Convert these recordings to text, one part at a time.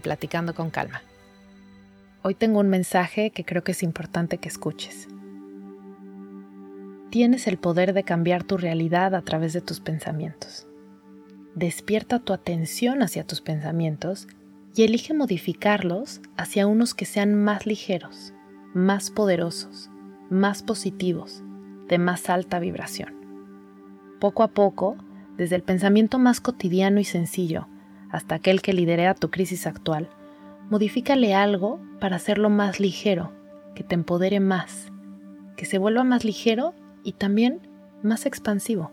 Platicando con Calma. Hoy tengo un mensaje que creo que es importante que escuches. Tienes el poder de cambiar tu realidad a través de tus pensamientos. Despierta tu atención hacia tus pensamientos y elige modificarlos hacia unos que sean más ligeros, más poderosos, más positivos, de más alta vibración. Poco a poco, desde el pensamiento más cotidiano y sencillo hasta aquel que lidera tu crisis actual, modifícale algo para hacerlo más ligero, que te empodere más, que se vuelva más ligero y también más expansivo.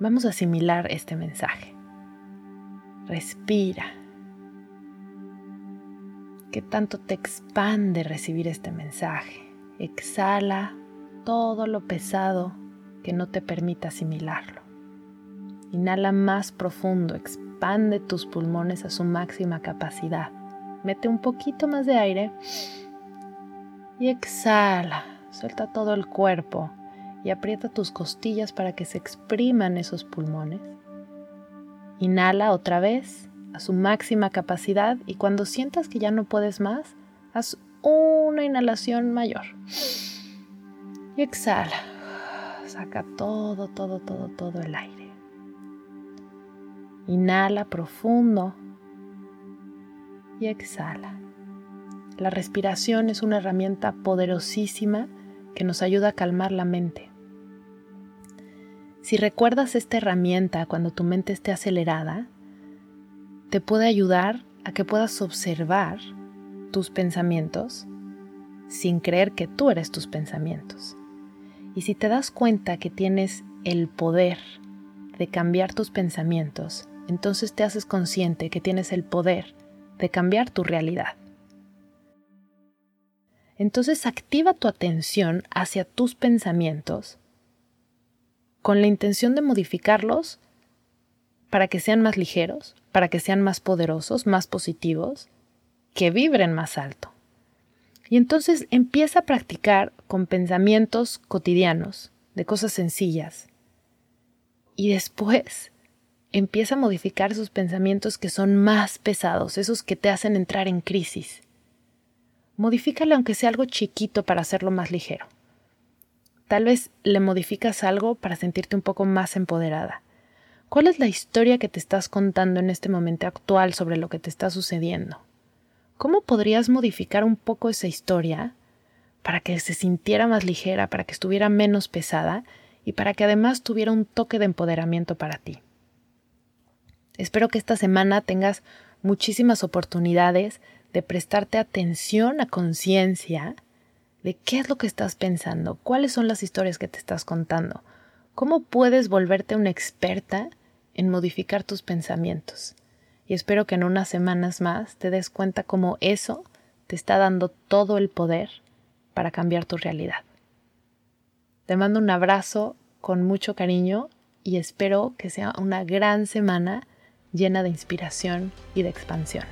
Vamos a asimilar este mensaje. Respira. ¿Qué tanto te expande recibir este mensaje? Exhala todo lo pesado que no te permita asimilarlo. Inhala más profundo, expande tus pulmones a su máxima capacidad. Mete un poquito más de aire y exhala. Suelta todo el cuerpo y aprieta tus costillas para que se expriman esos pulmones. Inhala otra vez a su máxima capacidad y cuando sientas que ya no puedes más, haz una inhalación mayor. Y exhala. Saca todo, todo, todo, todo el aire. Inhala profundo y exhala. La respiración es una herramienta poderosísima que nos ayuda a calmar la mente. Si recuerdas esta herramienta cuando tu mente esté acelerada, te puede ayudar a que puedas observar tus pensamientos sin creer que tú eres tus pensamientos. Y si te das cuenta que tienes el poder de cambiar tus pensamientos, entonces te haces consciente que tienes el poder de cambiar tu realidad. Entonces activa tu atención hacia tus pensamientos con la intención de modificarlos para que sean más ligeros, para que sean más poderosos, más positivos, que vibren más alto. Y entonces empieza a practicar con pensamientos cotidianos, de cosas sencillas. Y después empieza a modificar esos pensamientos que son más pesados, esos que te hacen entrar en crisis. Modifícale aunque sea algo chiquito para hacerlo más ligero. Tal vez le modificas algo para sentirte un poco más empoderada. ¿Cuál es la historia que te estás contando en este momento actual sobre lo que te está sucediendo? ¿Cómo podrías modificar un poco esa historia para que se sintiera más ligera, para que estuviera menos pesada y para que además tuviera un toque de empoderamiento para ti? Espero que esta semana tengas muchísimas oportunidades de prestarte atención a conciencia de qué es lo que estás pensando, cuáles son las historias que te estás contando, cómo puedes volverte una experta en modificar tus pensamientos. Y espero que en unas semanas más te des cuenta cómo eso te está dando todo el poder para cambiar tu realidad. Te mando un abrazo con mucho cariño y espero que sea una gran semana llena de inspiración y de expansión.